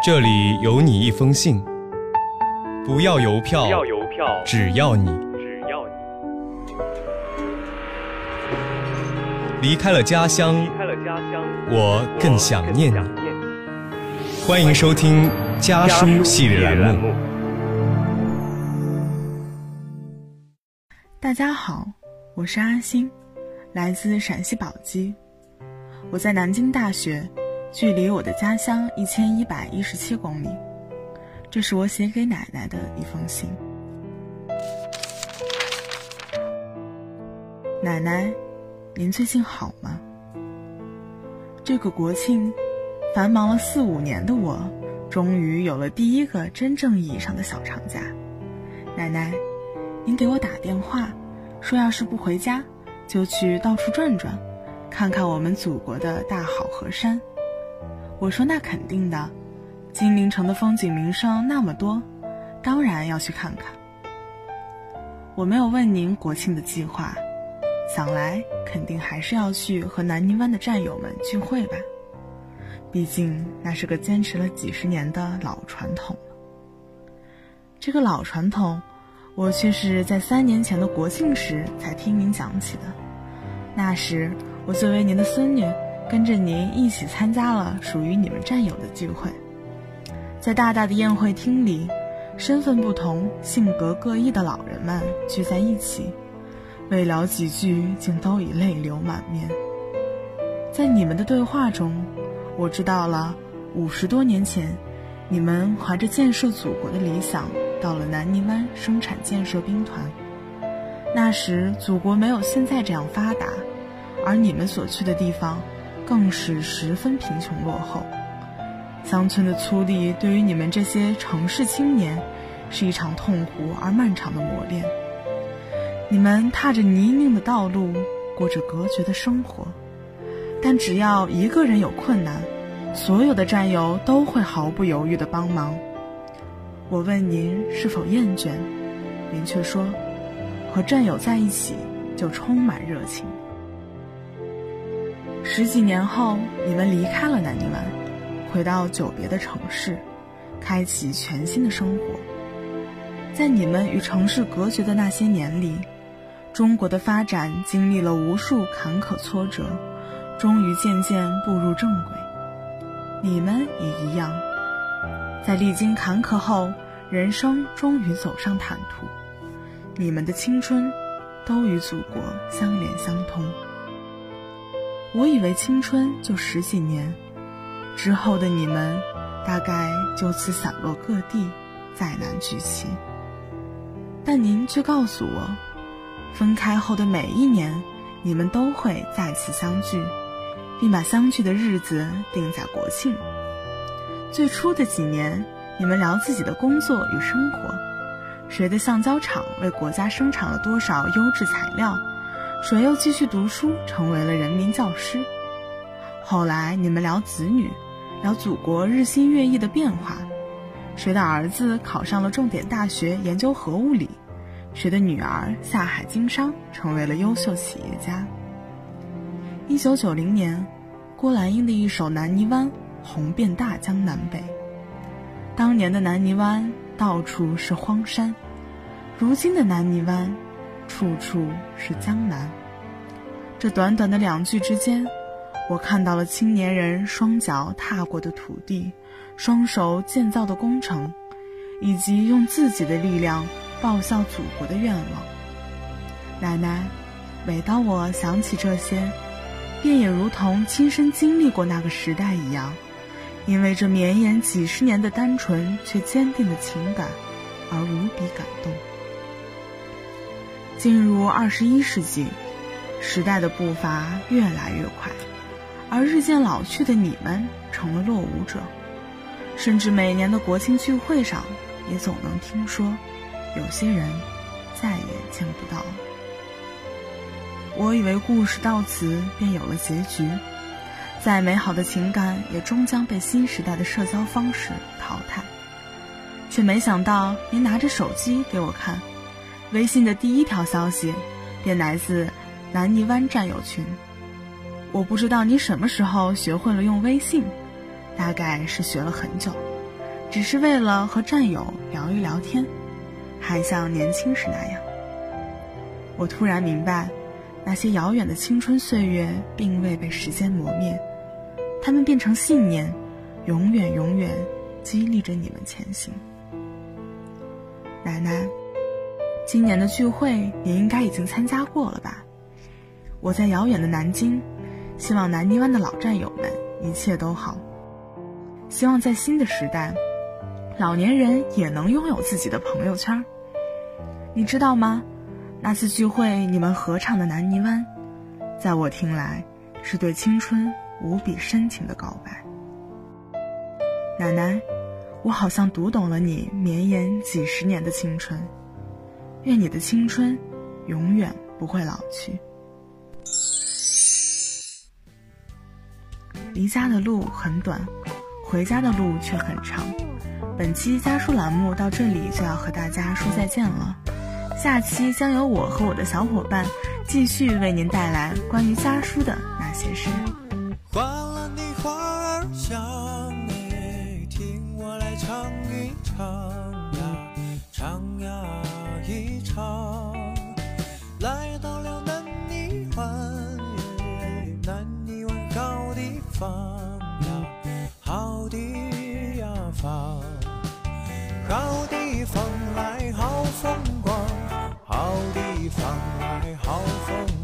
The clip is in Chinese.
这里有你一封信，不要邮票，不要邮票，只要你只要你离开了家乡，离开了家乡，我更想念你。我更想念你。欢迎收听家书系列栏目。大家好，我是阿星，来自陕西宝鸡。我在南京大学，距离我的家乡一千一百一十七公里。这是我写给奶奶的一封信。奶奶，您最近好吗？这个国庆，繁忙了四五年的我，终于有了第一个真正意义上的小长假。奶奶，您给我打电话，说要是不回家，就去到处转转，看看我们祖国的大好河山。我说那肯定的，金陵城的风景名胜那么多，当然要去看看。我没有问您国庆的计划，想来肯定还是要去和南泥湾的战友们聚会吧，毕竟那是个坚持了几十年的老传统了。这个老传统。我却是在三年前的国庆时才听您讲起的。那时，我作为您的孙女，跟着您一起参加了属于你们战友的聚会。在大大的宴会厅里，身份不同、性格各异的老人们聚在一起，未聊几句，竟都已泪流满面。在你们的对话中，我知道了五十多年前，你们怀着建设祖国的理想。到了南泥湾生产建设兵团，那时祖国没有现在这样发达，而你们所去的地方，更是十分贫穷落后。乡村的粗砺对于你们这些城市青年，是一场痛苦而漫长的磨练。你们踏着泥泞的道路，过着隔绝的生活，但只要一个人有困难，所有的战友都会毫不犹豫地帮忙。我问您是否厌倦，您却说，和战友在一起就充满热情。十几年后，你们离开了南泥湾，回到久别的城市，开启全新的生活。在你们与城市隔绝的那些年里，中国的发展经历了无数坎坷挫折，终于渐渐步入正轨。你们也一样。在历经坎坷后，人生终于走上坦途。你们的青春，都与祖国相连相通。我以为青春就十几年，之后的你们，大概就此散落各地，再难聚齐。但您却告诉我，分开后的每一年，你们都会再次相聚，并把相聚的日子定在国庆。最初的几年，你们聊自己的工作与生活，谁的橡胶厂为国家生产了多少优质材料，谁又继续读书成为了人民教师。后来你们聊子女，聊祖国日新月异的变化，谁的儿子考上了重点大学研究核物理，谁的女儿下海经商成为了优秀企业家。一九九零年，郭兰英的一首《南泥湾》。红遍大江南北。当年的南泥湾到处是荒山，如今的南泥湾处处是江南。这短短的两句之间，我看到了青年人双脚踏过的土地，双手建造的工程，以及用自己的力量报效祖国的愿望。奶奶，每当我想起这些，便也如同亲身经历过那个时代一样。因为这绵延几十年的单纯却坚定的情感，而无比感动。进入二十一世纪，时代的步伐越来越快，而日渐老去的你们成了落伍者，甚至每年的国庆聚会上，也总能听说，有些人再也见不到了。我以为故事到此便有了结局。再美好的情感，也终将被新时代的社交方式淘汰。却没想到，您拿着手机给我看，微信的第一条消息，便来自南泥湾战友群。我不知道你什么时候学会了用微信，大概是学了很久。只是为了和战友聊一聊天，还像年轻时那样。我突然明白，那些遥远的青春岁月并未被时间磨灭，它们变成信念，永远永远激励着你们前行。奶奶，今年的聚会你应该已经参加过了吧？我在遥远的南京，希望南泥湾的老战友们一切都好。希望在新的时代，老年人也能拥有自己的朋友圈。你知道吗？那次聚会，你们合唱的《南泥湾》，在我听来，是对青春无比深情的告白。奶奶，我好像读懂了你绵延几十年的青春。愿你的青春，永远不会老去。离家的路很短，回家的路却很长。本期家书栏目到这里就要和大家说再见了。下期将由我和我的小伙伴继续为您带来关于家书的那些事。啊。来到了南泥湾，南泥湾好地方，好地方，好地方来好风光。好地方来好风光，